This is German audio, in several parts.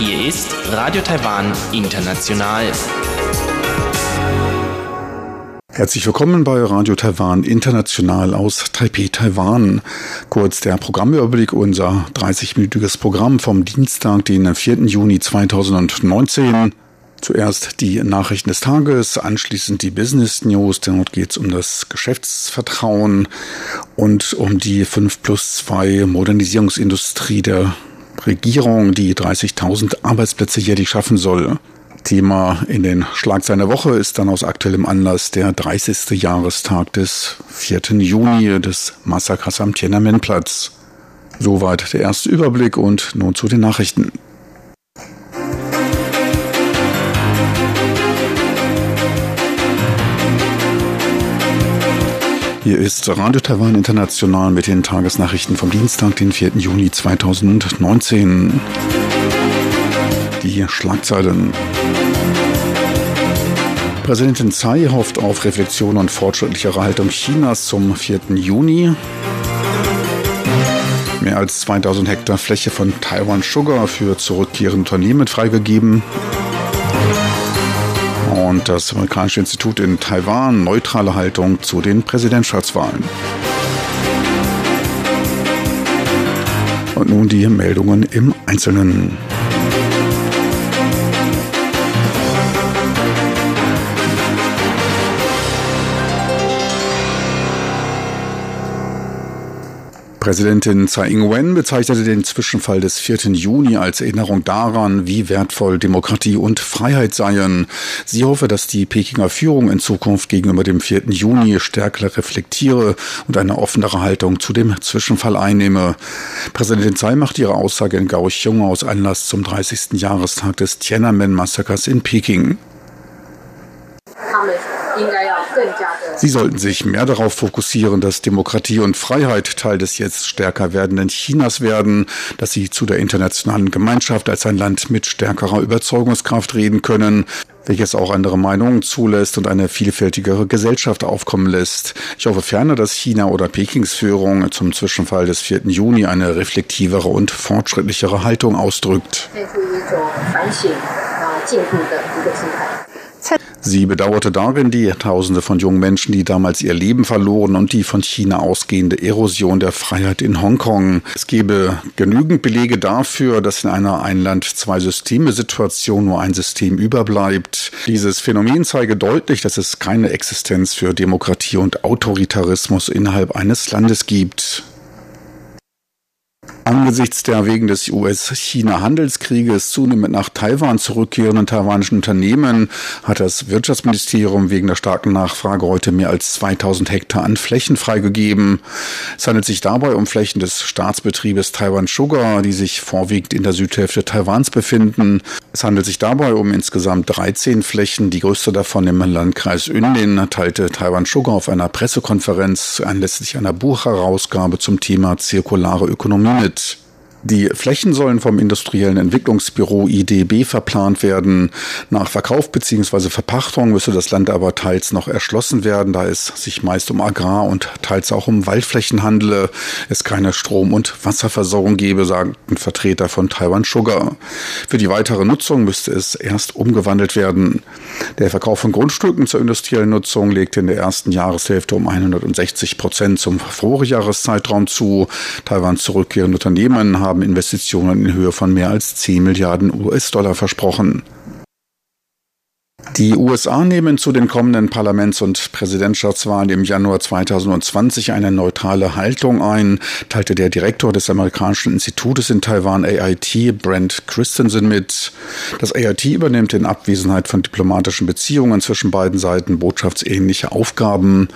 Hier ist Radio Taiwan International. Herzlich willkommen bei Radio Taiwan International aus Taipei, Taiwan. Kurz der Programmüberblick, unser 30-minütiges Programm vom Dienstag, den 4. Juni 2019. Zuerst die Nachrichten des Tages, anschließend die Business News, dort geht es um das Geschäftsvertrauen und um die 5 plus 2 Modernisierungsindustrie der Regierung, die 30.000 Arbeitsplätze jährlich schaffen soll. Thema in den Schlagzeilen der Woche ist dann aus aktuellem Anlass der 30. Jahrestag des 4. Juni des Massakers am Tiananmenplatz. Soweit der erste Überblick und nun zu den Nachrichten. Hier ist Radio Taiwan International mit den Tagesnachrichten vom Dienstag, den 4. Juni 2019. Die Schlagzeilen. Präsidentin Tsai hofft auf Reflexion und fortschrittlichere Haltung Chinas zum 4. Juni. Mehr als 2000 Hektar Fläche von Taiwan Sugar für zurückkehrende Unternehmen freigegeben. Und das amerikanische Institut in Taiwan neutrale Haltung zu den Präsidentschaftswahlen. Und nun die Meldungen im Einzelnen. Präsidentin Tsai Ing-wen bezeichnete den Zwischenfall des 4. Juni als Erinnerung daran, wie wertvoll Demokratie und Freiheit seien. Sie hoffe, dass die Pekinger Führung in Zukunft gegenüber dem 4. Juni stärker reflektiere und eine offenere Haltung zu dem Zwischenfall einnehme. Präsidentin Tsai macht ihre Aussage in Kaohsiung aus Anlass zum 30. Jahrestag des Tiananmen-Massakers in Peking. Sie sollten sich mehr darauf fokussieren, dass Demokratie und Freiheit Teil des jetzt stärker werdenden Chinas werden, dass sie zu der internationalen Gemeinschaft als ein Land mit stärkerer Überzeugungskraft reden können, welches auch andere Meinungen zulässt und eine vielfältigere Gesellschaft aufkommen lässt. Ich hoffe ferner, dass China oder Pekings Führung zum Zwischenfall des 4. Juni eine reflektivere und fortschrittlichere Haltung ausdrückt. Sie bedauerte darin die Tausende von jungen Menschen, die damals ihr Leben verloren und die von China ausgehende Erosion der Freiheit in Hongkong. Es gebe genügend Belege dafür, dass in einer Ein-Land-Zwei-Systeme-Situation nur ein System überbleibt. Dieses Phänomen zeige deutlich, dass es keine Existenz für Demokratie und Autoritarismus innerhalb eines Landes gibt. Angesichts der wegen des US-China-Handelskrieges zunehmend nach Taiwan zurückkehrenden taiwanischen Unternehmen hat das Wirtschaftsministerium wegen der starken Nachfrage heute mehr als 2000 Hektar an Flächen freigegeben. Es handelt sich dabei um Flächen des Staatsbetriebes Taiwan Sugar, die sich vorwiegend in der Südhälfte Taiwans befinden. Es handelt sich dabei um insgesamt 13 Flächen. Die größte davon im Landkreis Yunlin teilte Taiwan Sugar auf einer Pressekonferenz anlässlich einer Buchherausgabe zum Thema zirkulare Ökonomie mit. It's. Die Flächen sollen vom industriellen Entwicklungsbüro IDB verplant werden. Nach Verkauf bzw. Verpachtung müsse das Land aber teils noch erschlossen werden, da es sich meist um Agrar- und teils auch um Waldflächen handele, es keine Strom- und Wasserversorgung gebe, sagten Vertreter von Taiwan Sugar. Für die weitere Nutzung müsste es erst umgewandelt werden. Der Verkauf von Grundstücken zur industriellen Nutzung legte in der ersten Jahreshälfte um 160 Prozent zum Vorjahreszeitraum zu. Taiwans zurückkehrende Unternehmen haben haben Investitionen in Höhe von mehr als 10 Milliarden US-Dollar versprochen. Die USA nehmen zu den kommenden Parlaments- und Präsidentschaftswahlen im Januar 2020 eine neutrale Haltung ein, teilte der Direktor des amerikanischen Institutes in Taiwan AIT, Brent Christensen, mit. Das AIT übernimmt in Abwesenheit von diplomatischen Beziehungen zwischen beiden Seiten botschaftsähnliche Aufgaben.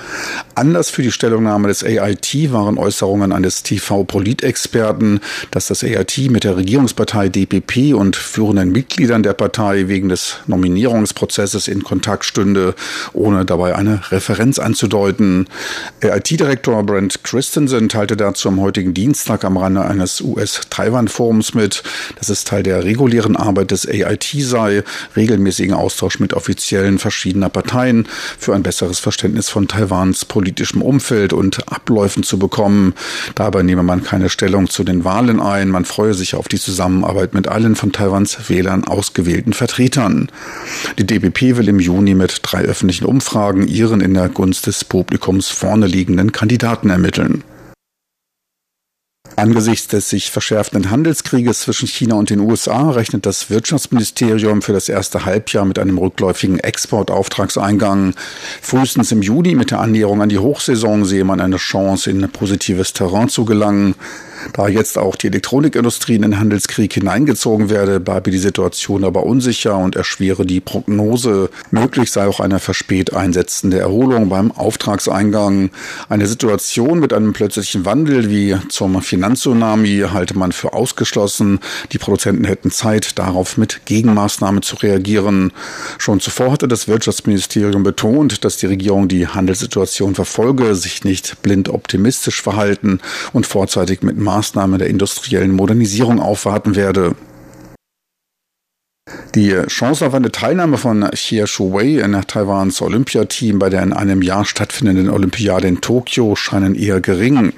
Anlass für die Stellungnahme des AIT waren Äußerungen eines TV-Politexperten, dass das AIT mit der Regierungspartei DPP und führenden Mitgliedern der Partei wegen des Nominierungsprozesses Interesses in Kontakt stünde, ohne dabei eine Referenz anzudeuten. IT-Direktor Brent Christensen teilte dazu am heutigen Dienstag am Rande eines US-Taiwan-Forums mit, dass es Teil der regulären Arbeit des AIT sei, regelmäßigen Austausch mit Offiziellen verschiedener Parteien für ein besseres Verständnis von Taiwans politischem Umfeld und Abläufen zu bekommen. Dabei nehme man keine Stellung zu den Wahlen ein, man freue sich auf die Zusammenarbeit mit allen von Taiwans Wählern ausgewählten Vertretern. Die DPP will im Juni mit drei öffentlichen Umfragen ihren in der Gunst des Publikums vorne liegenden Kandidaten ermitteln. Angesichts des sich verschärfenden Handelskrieges zwischen China und den USA rechnet das Wirtschaftsministerium für das erste Halbjahr mit einem rückläufigen Exportauftragseingang. Frühestens im Juni mit der Annäherung an die Hochsaison sehe man eine Chance, in positives Terrain zu gelangen. Da jetzt auch die Elektronikindustrie in den Handelskrieg hineingezogen werde, bleibe die Situation aber unsicher und erschwere die Prognose. Möglich sei auch eine verspät einsetzende Erholung beim Auftragseingang. Eine Situation mit einem plötzlichen Wandel wie zum Finanztsunami halte man für ausgeschlossen. Die Produzenten hätten Zeit, darauf mit Gegenmaßnahmen zu reagieren. Schon zuvor hatte das Wirtschaftsministerium betont, dass die Regierung die Handelssituation verfolge, sich nicht blind optimistisch verhalten und vorzeitig mit Maßnahme der industriellen Modernisierung aufwarten werde. Die Chance auf eine Teilnahme von Xie Shuwei in Taiwans Olympiateam bei der in einem Jahr stattfindenden Olympiade in Tokio scheinen eher gering.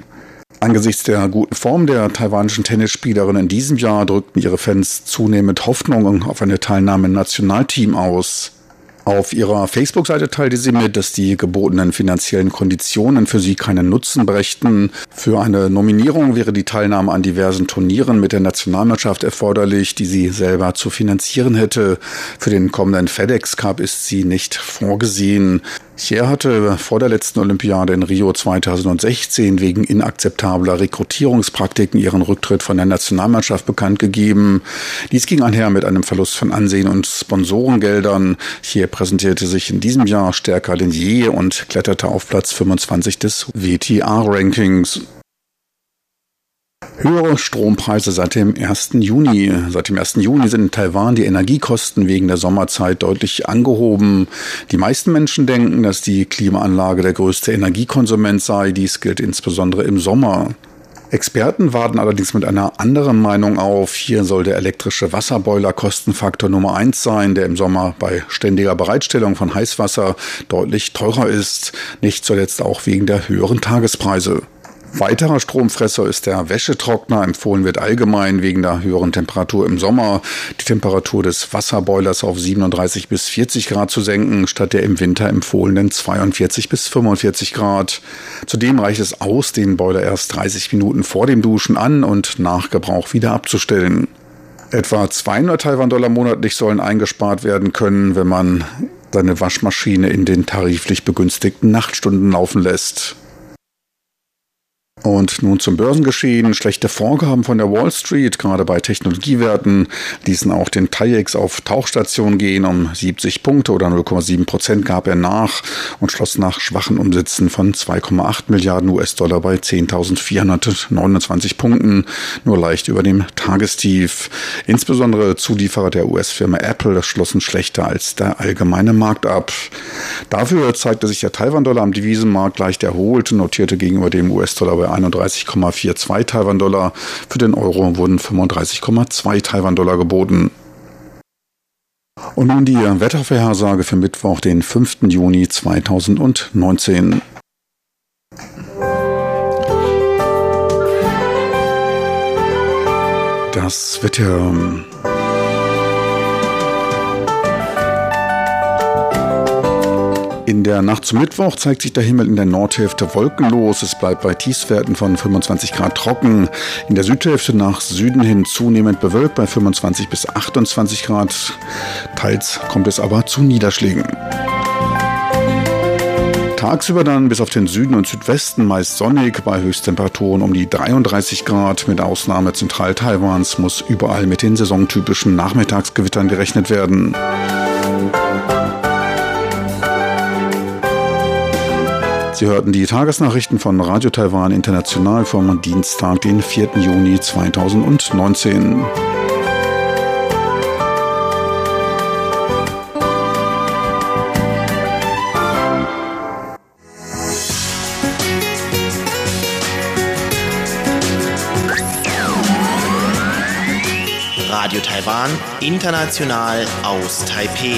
Angesichts der guten Form der taiwanischen Tennisspielerin in diesem Jahr drückten ihre Fans zunehmend Hoffnungen auf eine Teilnahme im Nationalteam aus. Auf ihrer Facebook-Seite teilte sie mit, dass die gebotenen finanziellen Konditionen für sie keinen Nutzen brächten. Für eine Nominierung wäre die Teilnahme an diversen Turnieren mit der Nationalmannschaft erforderlich, die sie selber zu finanzieren hätte. Für den kommenden FedEx Cup ist sie nicht vorgesehen. Cher hatte vor der letzten Olympiade in Rio 2016 wegen inakzeptabler Rekrutierungspraktiken ihren Rücktritt von der Nationalmannschaft bekannt gegeben. Dies ging einher mit einem Verlust von Ansehen und Sponsorengeldern. Cher präsentierte sich in diesem Jahr stärker denn je und kletterte auf Platz 25 des WTA-Rankings. Höhere Strompreise seit dem 1. Juni. Seit dem 1. Juni sind in Taiwan die Energiekosten wegen der Sommerzeit deutlich angehoben. Die meisten Menschen denken, dass die Klimaanlage der größte Energiekonsument sei. Dies gilt insbesondere im Sommer. Experten warten allerdings mit einer anderen Meinung auf. Hier soll der elektrische Wasserboiler Kostenfaktor Nummer eins sein, der im Sommer bei ständiger Bereitstellung von Heißwasser deutlich teurer ist. Nicht zuletzt auch wegen der höheren Tagespreise. Weiterer Stromfresser ist der Wäschetrockner. Empfohlen wird allgemein wegen der höheren Temperatur im Sommer die Temperatur des Wasserboilers auf 37 bis 40 Grad zu senken, statt der im Winter empfohlenen 42 bis 45 Grad. Zudem reicht es aus, den Boiler erst 30 Minuten vor dem Duschen an und nach Gebrauch wieder abzustellen. Etwa 200 Taiwan-Dollar monatlich sollen eingespart werden können, wenn man seine Waschmaschine in den tariflich begünstigten Nachtstunden laufen lässt. Und nun zum Börsengeschehen. Schlechte Vorgaben von der Wall Street, gerade bei Technologiewerten, ließen auch den TAIEX auf Tauchstation gehen. Um 70 Punkte oder 0,7 Prozent gab er nach und schloss nach schwachen Umsätzen von 2,8 Milliarden US-Dollar bei 10.429 Punkten, nur leicht über dem Tagestief. Insbesondere Zulieferer der US-Firma Apple schlossen schlechter als der allgemeine Markt ab. Dafür zeigte sich der Taiwan-Dollar am Devisenmarkt leicht erholt und notierte gegenüber dem US-Dollar bei 31,42 Taiwan-Dollar. Für den Euro wurden 35,2 Taiwan-Dollar geboten. Und nun die Wettervorhersage für Mittwoch, den 5. Juni 2019. Das Wetter In der Nacht zum Mittwoch zeigt sich der Himmel in der Nordhälfte wolkenlos. Es bleibt bei Tiefswerten von 25 Grad trocken. In der Südhälfte nach Süden hin zunehmend bewölkt bei 25 bis 28 Grad. Teils kommt es aber zu Niederschlägen. Tagsüber dann bis auf den Süden und Südwesten meist sonnig bei Höchsttemperaturen um die 33 Grad. Mit Ausnahme Zentral-Taiwans muss überall mit den saisontypischen Nachmittagsgewittern gerechnet werden. Sie hörten die Tagesnachrichten von Radio Taiwan International vom Dienstag, den 4. Juni 2019. Radio Taiwan, international aus Taipei.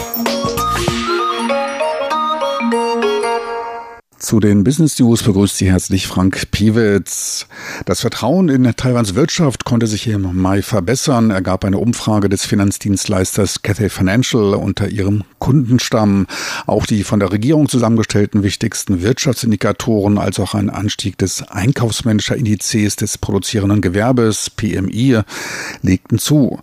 Zu den Business News begrüßt Sie herzlich Frank Piewitz. Das Vertrauen in Taiwans Wirtschaft konnte sich im Mai verbessern, ergab eine Umfrage des Finanzdienstleisters Cathay Financial unter ihrem Kundenstamm. Auch die von der Regierung zusammengestellten wichtigsten Wirtschaftsindikatoren als auch ein Anstieg des Einkaufsmanager-Indizes des produzierenden Gewerbes PMI legten zu.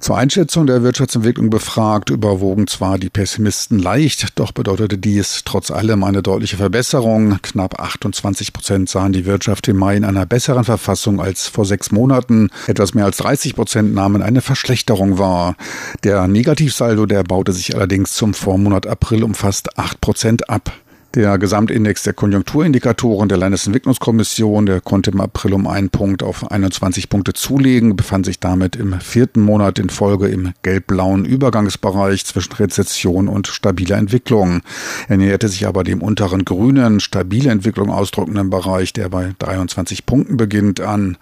Zur Einschätzung der Wirtschaftsentwicklung befragt überwogen zwar die Pessimisten leicht, doch bedeutete dies trotz allem eine deutliche Verbesserung Veränderung. Knapp 28 Prozent sahen die Wirtschaft im Mai in einer besseren Verfassung als vor sechs Monaten. Etwas mehr als 30 Prozent nahmen eine Verschlechterung wahr. Der Negativsaldo, der baute sich allerdings zum Vormonat April um fast 8 Prozent ab. Der Gesamtindex der Konjunkturindikatoren der Landesentwicklungskommission, der konnte im April um einen Punkt auf 21 Punkte zulegen, befand sich damit im vierten Monat in Folge im gelb-blauen Übergangsbereich zwischen Rezession und stabiler Entwicklung. Er näherte sich aber dem unteren grünen, stabile Entwicklung ausdrückenden Bereich, der bei 23 Punkten beginnt, an.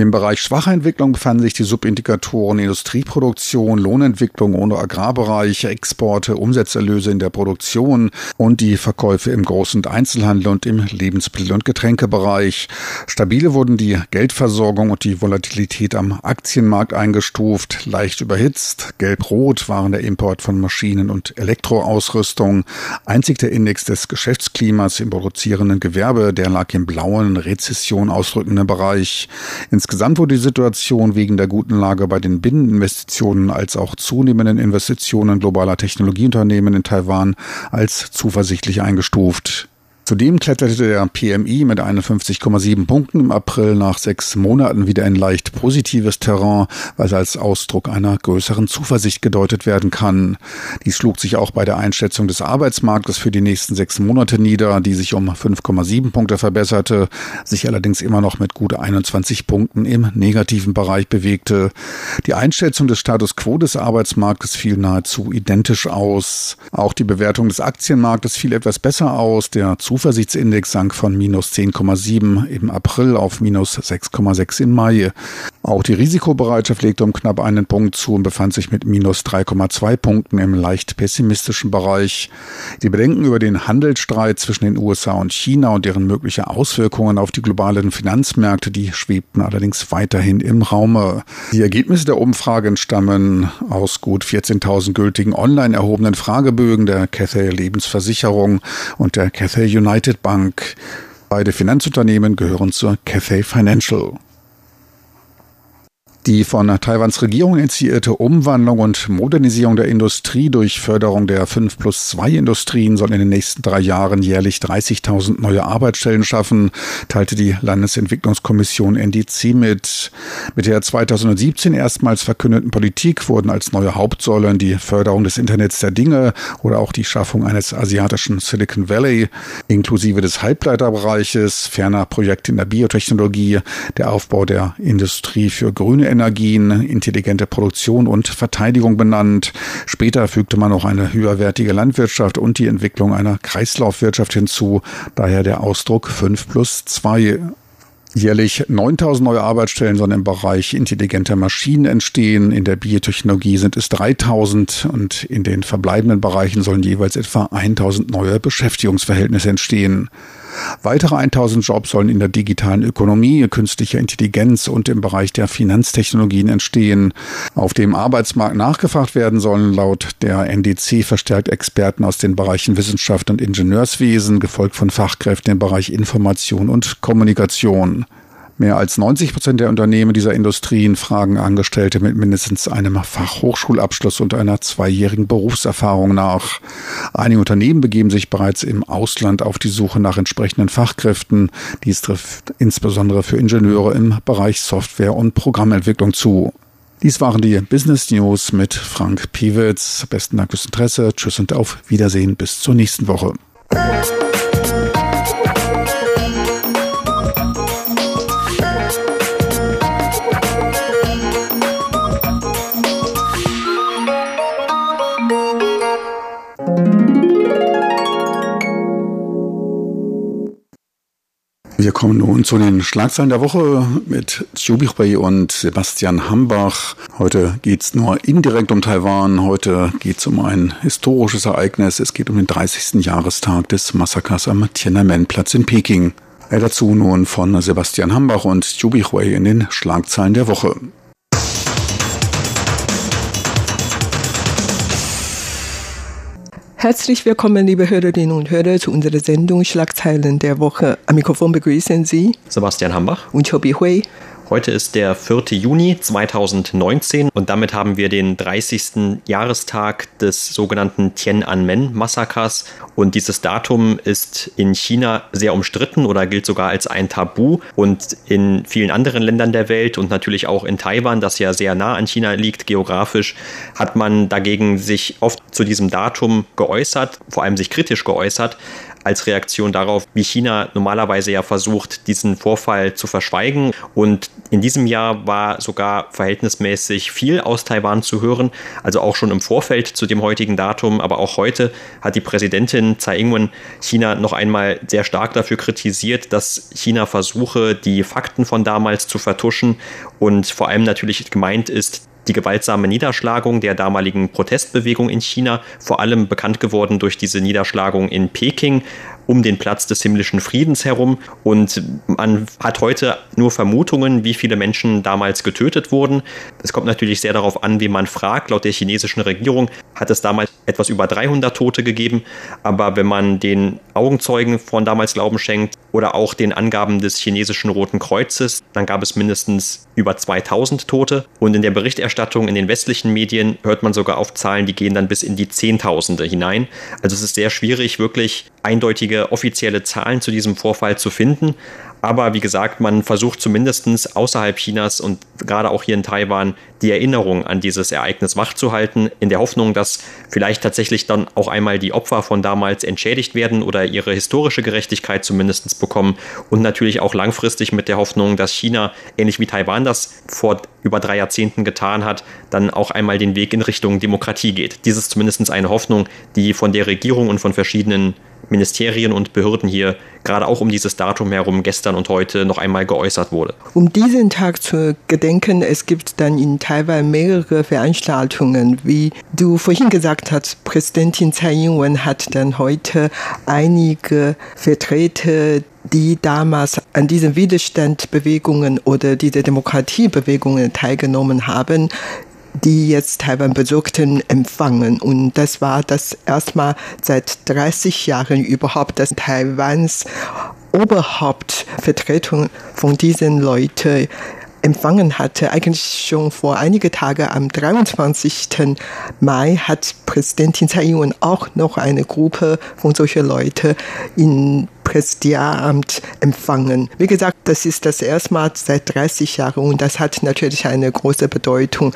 Im Bereich schwache Entwicklung befanden sich die Subindikatoren Industrieproduktion, Lohnentwicklung ohne Agrarbereich, Exporte, Umsatzerlöse in der Produktion und die Verkäufe im Groß- und Einzelhandel und im Lebensmittel- und Getränkebereich. Stabile wurden die Geldversorgung und die Volatilität am Aktienmarkt eingestuft, leicht überhitzt. Gelb-Rot waren der Import von Maschinen und Elektroausrüstung. Einzig der Index des Geschäftsklimas im produzierenden Gewerbe, der lag im blauen, Rezession ausdrückenden Bereich. Ins Insgesamt wurde die Situation wegen der guten Lage bei den Binneninvestitionen als auch zunehmenden Investitionen globaler Technologieunternehmen in Taiwan als zuversichtlich eingestuft. Zudem kletterte der PMI mit 51,7 Punkten im April nach sechs Monaten wieder in leicht positives Terrain, was als Ausdruck einer größeren Zuversicht gedeutet werden kann. Dies schlug sich auch bei der Einschätzung des Arbeitsmarktes für die nächsten sechs Monate nieder, die sich um 5,7 Punkte verbesserte, sich allerdings immer noch mit gut 21 Punkten im negativen Bereich bewegte. Die Einschätzung des Status quo des Arbeitsmarktes fiel nahezu identisch aus. Auch die Bewertung des Aktienmarktes fiel etwas besser aus. Der Zuversichtsindex sank von minus 10,7 im April auf minus 6,6 im Mai. Auch die Risikobereitschaft legte um knapp einen Punkt zu und befand sich mit minus 3,2 Punkten im leicht pessimistischen Bereich. Die Bedenken über den Handelsstreit zwischen den USA und China und deren mögliche Auswirkungen auf die globalen Finanzmärkte, die schwebten allerdings weiterhin im Raume. Die Ergebnisse der Umfragen stammen aus gut 14.000 gültigen online erhobenen Fragebögen der Cathay Lebensversicherung und der Cathay United United Bank. Beide Finanzunternehmen gehören zur Cathay Financial. Die von Taiwans Regierung initiierte Umwandlung und Modernisierung der Industrie durch Förderung der 5 plus 2 Industrien soll in den nächsten drei Jahren jährlich 30.000 neue Arbeitsstellen schaffen, teilte die Landesentwicklungskommission NDC mit. Mit der 2017 erstmals verkündeten Politik wurden als neue Hauptsäulen die Förderung des Internets der Dinge oder auch die Schaffung eines asiatischen Silicon Valley inklusive des Halbleiterbereiches, ferner Projekte in der Biotechnologie, der Aufbau der Industrie für grüne Energie, Energien, intelligente Produktion und Verteidigung benannt. Später fügte man noch eine höherwertige Landwirtschaft und die Entwicklung einer Kreislaufwirtschaft hinzu, daher der Ausdruck 5 plus 2 Jährlich 9000 neue Arbeitsstellen sollen im Bereich intelligenter Maschinen entstehen. In der Biotechnologie sind es 3000 und in den verbleibenden Bereichen sollen jeweils etwa 1000 neue Beschäftigungsverhältnisse entstehen. Weitere 1000 Jobs sollen in der digitalen Ökonomie, künstlicher Intelligenz und im Bereich der Finanztechnologien entstehen. Auf dem Arbeitsmarkt nachgefragt werden sollen laut der NDC verstärkt Experten aus den Bereichen Wissenschaft und Ingenieurswesen, gefolgt von Fachkräften im Bereich Information und Kommunikation. Mehr als 90 Prozent der Unternehmen dieser Industrien fragen Angestellte mit mindestens einem Fachhochschulabschluss und einer zweijährigen Berufserfahrung nach. Einige Unternehmen begeben sich bereits im Ausland auf die Suche nach entsprechenden Fachkräften. Dies trifft insbesondere für Ingenieure im Bereich Software- und Programmentwicklung zu. Dies waren die Business News mit Frank Piewitz. Besten Dank fürs Interesse. Tschüss und auf Wiedersehen. Bis zur nächsten Woche. Wir kommen nun zu den Schlagzeilen der Woche mit Bihui und Sebastian Hambach. Heute geht's nur indirekt um Taiwan. Heute geht's um ein historisches Ereignis. Es geht um den 30. Jahrestag des Massakers am Tiananmen-Platz in Peking. Dazu nun von Sebastian Hambach und Bihui in den Schlagzeilen der Woche. Herzlich willkommen, liebe Hörerinnen und Hörer, zu unserer Sendung Schlagzeilen der Woche. Am Mikrofon begrüßen Sie Sebastian Hambach und Chobi Hui. Heute ist der 4. Juni 2019 und damit haben wir den 30. Jahrestag des sogenannten Tiananmen-Massakers. Und dieses Datum ist in China sehr umstritten oder gilt sogar als ein Tabu. Und in vielen anderen Ländern der Welt und natürlich auch in Taiwan, das ja sehr nah an China liegt geografisch, hat man dagegen sich oft zu diesem Datum geäußert, vor allem sich kritisch geäußert als Reaktion darauf, wie China normalerweise ja versucht, diesen Vorfall zu verschweigen. Und in diesem Jahr war sogar verhältnismäßig viel aus Taiwan zu hören, also auch schon im Vorfeld zu dem heutigen Datum, aber auch heute hat die Präsidentin Tsai Ing-wen China noch einmal sehr stark dafür kritisiert, dass China versuche, die Fakten von damals zu vertuschen und vor allem natürlich gemeint ist, die gewaltsame Niederschlagung der damaligen Protestbewegung in China, vor allem bekannt geworden durch diese Niederschlagung in Peking, um den Platz des himmlischen Friedens herum. Und man hat heute nur Vermutungen, wie viele Menschen damals getötet wurden. Es kommt natürlich sehr darauf an, wie man fragt. Laut der chinesischen Regierung hat es damals etwas über 300 Tote gegeben. Aber wenn man den Augenzeugen von damals Glauben schenkt oder auch den Angaben des chinesischen Roten Kreuzes, dann gab es mindestens über 2000 Tote. Und in der Berichterstattung in den westlichen Medien hört man sogar auf Zahlen, die gehen dann bis in die Zehntausende hinein. Also es ist sehr schwierig, wirklich eindeutige offizielle Zahlen zu diesem Vorfall zu finden. Aber wie gesagt, man versucht zumindest außerhalb Chinas und gerade auch hier in Taiwan die Erinnerung an dieses Ereignis wachzuhalten, in der Hoffnung, dass vielleicht tatsächlich dann auch einmal die Opfer von damals entschädigt werden oder ihre historische Gerechtigkeit zumindest bekommen und natürlich auch langfristig mit der Hoffnung, dass China, ähnlich wie Taiwan das vor über drei Jahrzehnten getan hat, dann auch einmal den Weg in Richtung Demokratie geht. Dies ist zumindest eine Hoffnung, die von der Regierung und von verschiedenen Ministerien und Behörden hier gerade auch um dieses Datum herum gestern und heute noch einmal geäußert wurde. Um diesen Tag zu gedenken, es gibt dann in Taiwan mehrere Veranstaltungen. Wie du vorhin gesagt hast, Präsidentin Tsai Ing-wen hat dann heute einige Vertreter die damals an diesen Widerstandsbewegungen oder diese Demokratiebewegungen teilgenommen haben, die jetzt Taiwan besuchten, empfangen. Und das war das erstmal seit 30 Jahren überhaupt, dass Taiwans Oberhauptvertretung von diesen Leuten empfangen hatte. Eigentlich schon vor einigen Tagen am 23. Mai hat Präsidentin Tsai Ing-wen auch noch eine Gruppe von solchen Leuten in Präsidialamt empfangen. Wie gesagt, das ist das erste Mal seit 30 Jahren und das hat natürlich eine große Bedeutung.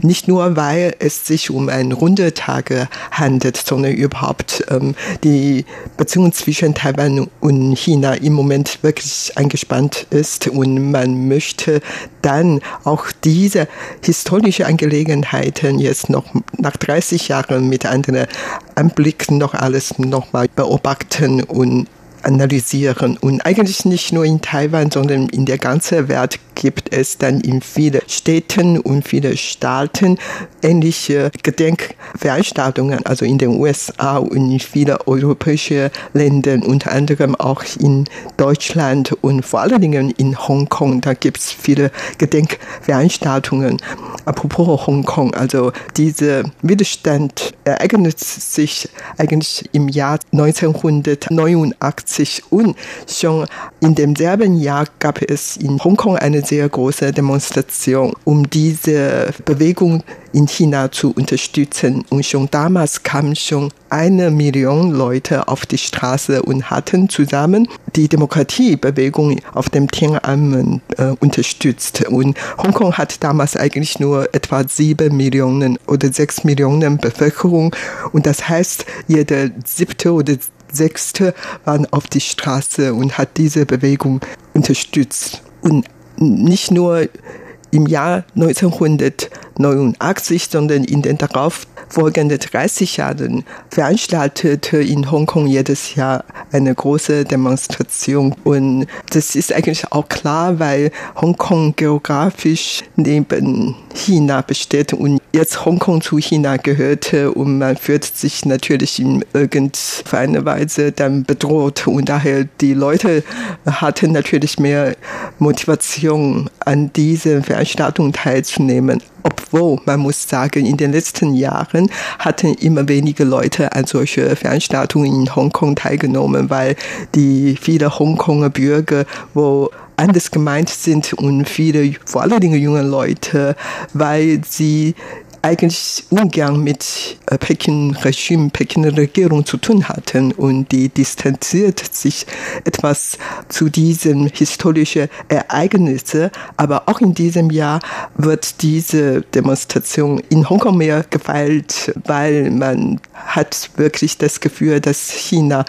Nicht nur, weil es sich um einen Rundetage handelt, sondern überhaupt ähm, die Beziehung zwischen Taiwan und China im Moment wirklich eingespannt ist und man möchte dann auch diese historische Angelegenheiten jetzt noch nach 30 Jahren mit anderen Anblicken noch alles nochmal beobachten und analysieren. Und eigentlich nicht nur in Taiwan, sondern in der ganzen Welt gibt es dann in vielen Städten und vielen Staaten ähnliche Gedenkveranstaltungen, also in den USA und in vielen europäischen Ländern, unter anderem auch in Deutschland und vor allen Dingen in Hongkong. Da gibt es viele Gedenkveranstaltungen. Apropos Hongkong, also dieser Widerstand ereignet sich eigentlich im Jahr 1989 und schon in demselben Jahr gab es in Hongkong eine sehr große Demonstration, um diese Bewegung in China zu unterstützen. Und schon damals kamen schon eine Million Leute auf die Straße und hatten zusammen die Demokratiebewegung auf dem Tiananmen äh, unterstützt. Und Hongkong hat damals eigentlich nur etwa sieben Millionen oder sechs Millionen Bevölkerung. Und das heißt, jeder siebte oder sechste waren auf die Straße und hat diese Bewegung unterstützt. Und nicht nur im Jahr 1989, sondern in den darauf folgenden 30 Jahren veranstaltete in Hongkong jedes Jahr eine große Demonstration. Und das ist eigentlich auch klar, weil Hongkong geografisch neben China besteht. Und jetzt Hongkong zu China gehörte und man fühlt sich natürlich in irgendeiner Weise dann bedroht. Und daher die Leute hatten natürlich mehr Motivation an dieser Veranstaltung teilzunehmen obwohl man muss sagen, in den letzten Jahren hatten immer weniger Leute an solche Veranstaltungen in Hongkong teilgenommen, weil die viele Hongkonger Bürger, wo anders gemeint sind und viele, vor allen Dingen junge Leute, weil sie eigentlich ungern mit äh, Peking-Regime, Peking-Regierung zu tun hatten und die distanziert sich etwas zu diesen historischen Ereignissen. Aber auch in diesem Jahr wird diese Demonstration in Hongkong mehr gefeiert, weil man hat wirklich das Gefühl, dass China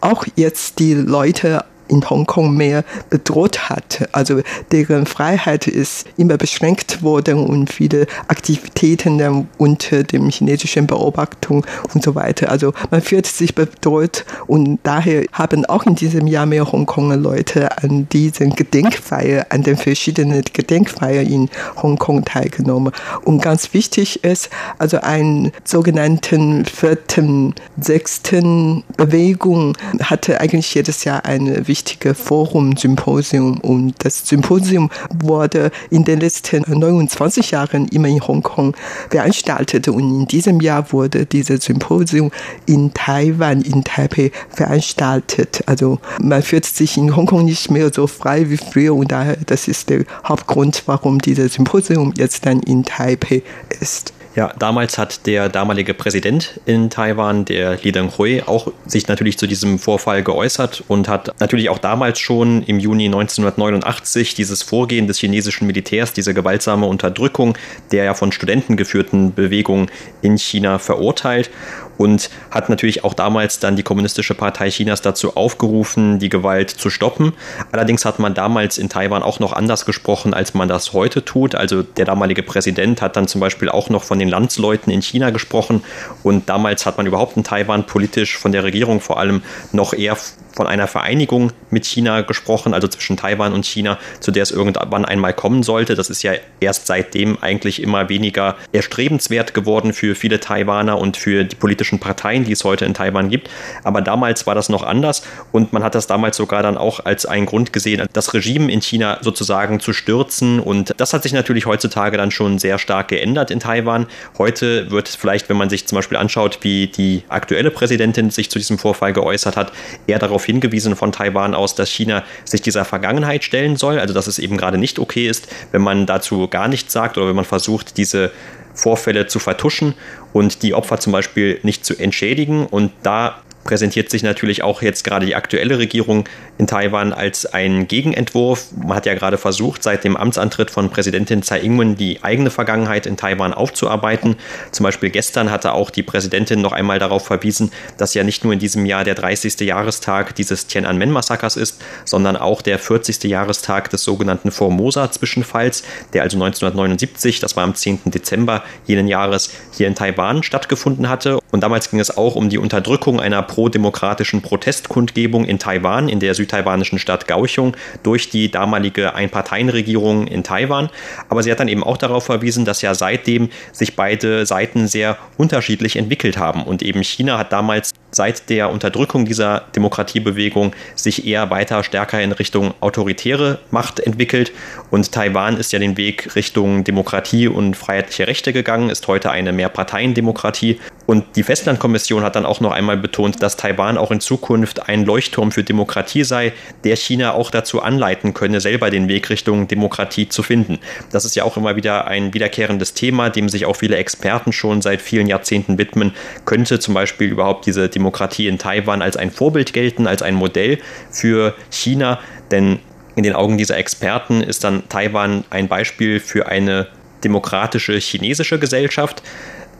auch jetzt die Leute in Hongkong mehr bedroht hat. Also deren Freiheit ist immer beschränkt worden und viele Aktivitäten unter dem chinesischen Beobachtung und so weiter. Also man fühlt sich bedroht und daher haben auch in diesem Jahr mehr Hongkonger Leute an diesen Gedenkfeier, an den verschiedenen Gedenkfeiern in Hongkong teilgenommen. Und ganz wichtig ist, also ein sogenannten vierten, sechsten Bewegung hatte eigentlich jedes Jahr eine wichtige Forum-Symposium. Und das Symposium wurde in den letzten 29 Jahren immer in Hongkong veranstaltet. Und in diesem Jahr wurde dieses Symposium in Taiwan, in Taipei veranstaltet. Also man fühlt sich in Hongkong nicht mehr so frei wie früher und daher, das ist der Hauptgrund, warum dieses Symposium jetzt dann in Taipei ist. Ja, damals hat der damalige Präsident in Taiwan, der Li Denghui, auch sich natürlich zu diesem Vorfall geäußert und hat natürlich auch damals schon im Juni 1989 dieses Vorgehen des chinesischen Militärs, diese gewaltsame Unterdrückung der ja von Studenten geführten Bewegung in China verurteilt und hat natürlich auch damals dann die Kommunistische Partei Chinas dazu aufgerufen, die Gewalt zu stoppen. Allerdings hat man damals in Taiwan auch noch anders gesprochen, als man das heute tut. Also der damalige Präsident hat dann zum Beispiel auch noch von den Landsleuten in China gesprochen und damals hat man überhaupt in Taiwan politisch von der Regierung vor allem noch eher von einer Vereinigung mit China gesprochen, also zwischen Taiwan und China, zu der es irgendwann einmal kommen sollte. Das ist ja erst seitdem eigentlich immer weniger erstrebenswert geworden für viele Taiwaner und für die politischen Parteien, die es heute in Taiwan gibt. Aber damals war das noch anders und man hat das damals sogar dann auch als einen Grund gesehen, das Regime in China sozusagen zu stürzen. Und das hat sich natürlich heutzutage dann schon sehr stark geändert in Taiwan. Heute wird vielleicht, wenn man sich zum Beispiel anschaut, wie die aktuelle Präsidentin sich zu diesem Vorfall geäußert hat, eher darauf hingewiesen von Taiwan aus, dass China sich dieser Vergangenheit stellen soll, also dass es eben gerade nicht okay ist, wenn man dazu gar nichts sagt oder wenn man versucht, diese Vorfälle zu vertuschen und die Opfer zum Beispiel nicht zu entschädigen. Und da präsentiert sich natürlich auch jetzt gerade die aktuelle Regierung in Taiwan als ein Gegenentwurf. Man hat ja gerade versucht, seit dem Amtsantritt von Präsidentin Tsai Ing-wen die eigene Vergangenheit in Taiwan aufzuarbeiten. Zum Beispiel gestern hatte auch die Präsidentin noch einmal darauf verwiesen, dass ja nicht nur in diesem Jahr der 30. Jahrestag dieses Tiananmen-Massakers ist, sondern auch der 40. Jahrestag des sogenannten Formosa-Zwischenfalls, der also 1979, das war am 10. Dezember jenen Jahres, hier in Taiwan stattgefunden hatte. Und damals ging es auch um die Unterdrückung einer pro-demokratischen Protestkundgebung in Taiwan, in der südtaiwanischen Stadt Kaohsiung, durch die damalige Einparteienregierung in Taiwan. Aber sie hat dann eben auch darauf verwiesen, dass ja seitdem sich beide Seiten sehr unterschiedlich entwickelt haben. Und eben China hat damals seit der Unterdrückung dieser Demokratiebewegung sich eher weiter stärker in Richtung autoritäre Macht entwickelt. Und Taiwan ist ja den Weg Richtung Demokratie und freiheitliche Rechte gegangen, ist heute eine Mehrparteiendemokratie. Und die Festlandkommission hat dann auch noch einmal betont, dass Taiwan auch in Zukunft ein Leuchtturm für Demokratie sei, der China auch dazu anleiten könne, selber den Weg Richtung Demokratie zu finden. Das ist ja auch immer wieder ein wiederkehrendes Thema, dem sich auch viele Experten schon seit vielen Jahrzehnten widmen. Könnte zum Beispiel überhaupt diese Demokratie in Taiwan als ein Vorbild gelten, als ein Modell für China? Denn in den Augen dieser Experten ist dann Taiwan ein Beispiel für eine demokratische chinesische Gesellschaft.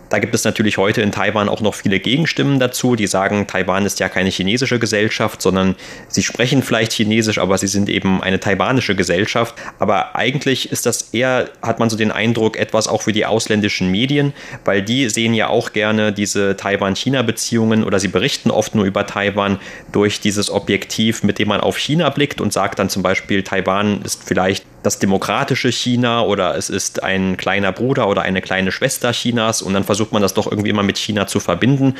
Da gibt es natürlich heute in Taiwan auch noch viele Gegenstimmen dazu, die sagen, Taiwan ist ja keine chinesische Gesellschaft, sondern sie sprechen vielleicht Chinesisch, aber sie sind eben eine taiwanische Gesellschaft. Aber eigentlich ist das eher, hat man so den Eindruck, etwas auch für die ausländischen Medien, weil die sehen ja auch gerne diese Taiwan-China-Beziehungen oder sie berichten oft nur über Taiwan durch dieses Objektiv, mit dem man auf China blickt und sagt dann zum Beispiel, Taiwan ist vielleicht das demokratische China oder es ist ein kleiner Bruder oder eine kleine Schwester Chinas und dann versucht man das doch irgendwie immer mit China zu verbinden.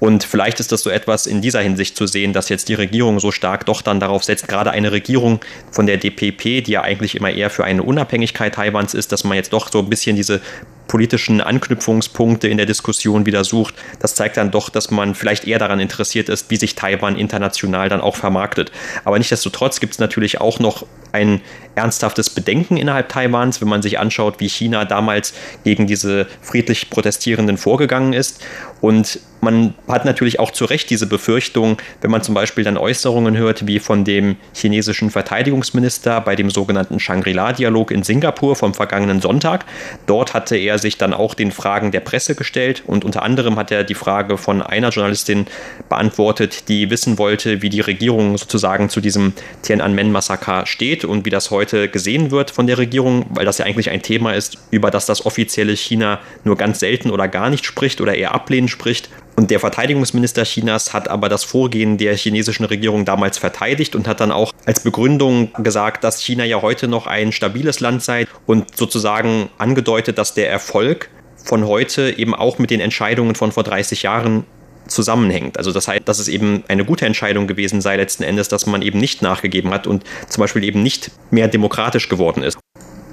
Und vielleicht ist das so etwas in dieser Hinsicht zu sehen, dass jetzt die Regierung so stark doch dann darauf setzt, gerade eine Regierung von der DPP, die ja eigentlich immer eher für eine Unabhängigkeit Taiwans ist, dass man jetzt doch so ein bisschen diese politischen Anknüpfungspunkte in der Diskussion wieder sucht. Das zeigt dann doch, dass man vielleicht eher daran interessiert ist, wie sich Taiwan international dann auch vermarktet. Aber nichtsdestotrotz gibt es natürlich auch noch ein ernsthaftes Bedenken innerhalb Taiwans, wenn man sich anschaut, wie China damals gegen diese friedlich Protestierenden vorgegangen ist. Und man hat natürlich auch zu Recht diese Befürchtung, wenn man zum Beispiel dann Äußerungen hört, wie von dem chinesischen Verteidigungsminister bei dem sogenannten Shangri-La-Dialog in Singapur vom vergangenen Sonntag. Dort hatte er sich dann auch den Fragen der Presse gestellt und unter anderem hat er die Frage von einer Journalistin beantwortet, die wissen wollte, wie die Regierung sozusagen zu diesem Tiananmen-Massaker steht und wie das heute gesehen wird von der Regierung, weil das ja eigentlich ein Thema ist, über das das offizielle China nur ganz selten oder gar nicht spricht oder eher ablehnend spricht. Und der Verteidigungsminister Chinas hat aber das Vorgehen der chinesischen Regierung damals verteidigt und hat dann auch als Begründung gesagt, dass China ja heute noch ein stabiles Land sei und sozusagen angedeutet, dass der Erfolg von heute eben auch mit den Entscheidungen von vor 30 Jahren zusammenhängt. Also das heißt, dass es eben eine gute Entscheidung gewesen sei letzten Endes, dass man eben nicht nachgegeben hat und zum Beispiel eben nicht mehr demokratisch geworden ist.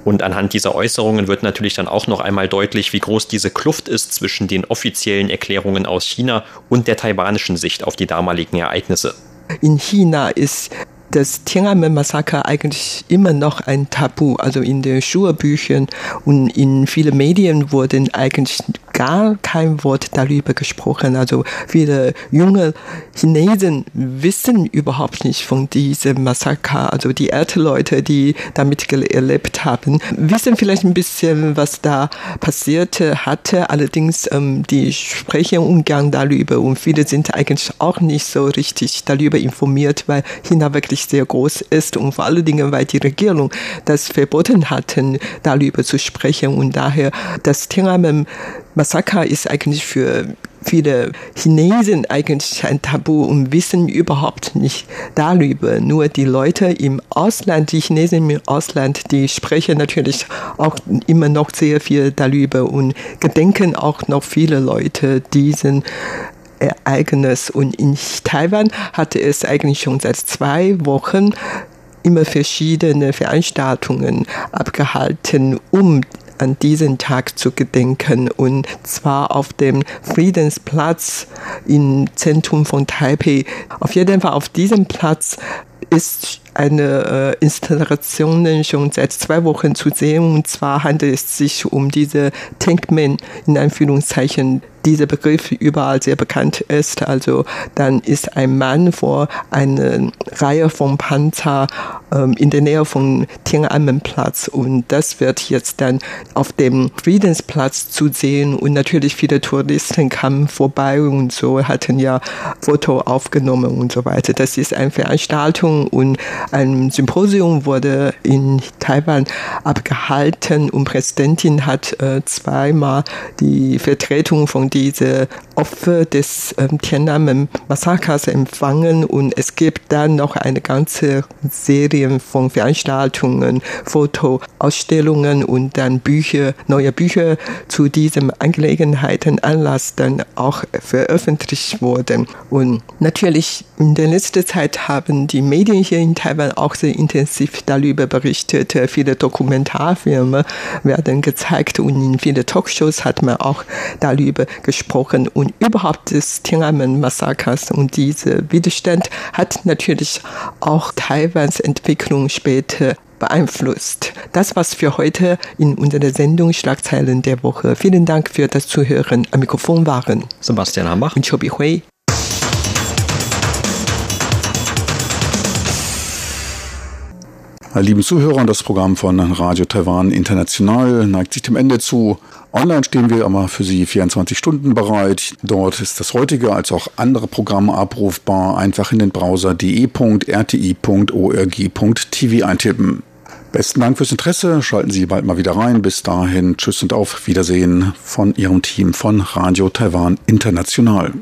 Und anhand dieser Äußerungen wird natürlich dann auch noch einmal deutlich, wie groß diese Kluft ist zwischen den offiziellen Erklärungen aus China und der taiwanischen Sicht auf die damaligen Ereignisse. In China ist das Tiananmen-Massaker eigentlich immer noch ein Tabu. Also in den Schulbüchern und in vielen Medien wurden eigentlich gar kein Wort darüber gesprochen. Also viele junge Chinesen wissen überhaupt nicht von diesem Massaker. Also die älteren Leute, die damit erlebt haben, wissen vielleicht ein bisschen, was da passierte hatte. Allerdings, ähm, die sprechen ungern darüber und viele sind eigentlich auch nicht so richtig darüber informiert, weil China wirklich sehr groß ist und vor allen Dingen, weil die Regierung das verboten hatten, darüber zu sprechen und daher das Tiananmen Massaker ist eigentlich für viele Chinesen eigentlich ein Tabu und wissen überhaupt nicht darüber. Nur die Leute im Ausland, die Chinesen im Ausland, die sprechen natürlich auch immer noch sehr viel darüber und gedenken auch noch viele Leute diesen Ereignis. Und in Taiwan hatte es eigentlich schon seit zwei Wochen immer verschiedene Veranstaltungen abgehalten, um an diesen Tag zu gedenken und zwar auf dem Friedensplatz im Zentrum von Taipei. Auf jeden Fall auf diesem Platz ist eine äh, Installation schon seit zwei Wochen zu sehen und zwar handelt es sich um diese Tankman in Anführungszeichen dieser Begriff überall sehr bekannt ist. Also dann ist ein Mann vor einer Reihe von Panzer ähm, in der Nähe von Tiananmen-Platz und das wird jetzt dann auf dem Friedensplatz zu sehen und natürlich viele Touristen kamen vorbei und so hatten ja Foto aufgenommen und so weiter. Das ist eine Veranstaltung und ein Symposium wurde in Taiwan abgehalten und Präsidentin hat äh, zweimal die Vertretung von diese Opfer des ähm, Tiananmen-Massakers empfangen und es gibt dann noch eine ganze Serie von Veranstaltungen, Fotoausstellungen und dann Bücher, neue Bücher zu diesen Angelegenheiten Anlass dann auch veröffentlicht wurden. Und natürlich in der letzten Zeit haben die Medien hier in Taiwan auch sehr intensiv darüber berichtet. Viele Dokumentarfilme werden gezeigt und in vielen Talkshows hat man auch darüber gesprochen und überhaupt des Tiananmen-Massakers und dieser Widerstand hat natürlich auch Taiwans Entwicklung später beeinflusst. Das war's für heute in unserer Sendung Schlagzeilen der Woche. Vielen Dank für das Zuhören. Am Mikrofon waren Sebastian Hambach und Chobi Hui. Lieben Zuhörer, das Programm von Radio Taiwan International neigt sich dem Ende zu. Online stehen wir aber für Sie 24 Stunden bereit. Dort ist das heutige als auch andere Programme abrufbar. Einfach in den Browser de.rti.org.tv eintippen. Besten Dank fürs Interesse. Schalten Sie bald mal wieder rein. Bis dahin, tschüss und auf Wiedersehen von Ihrem Team von Radio Taiwan International.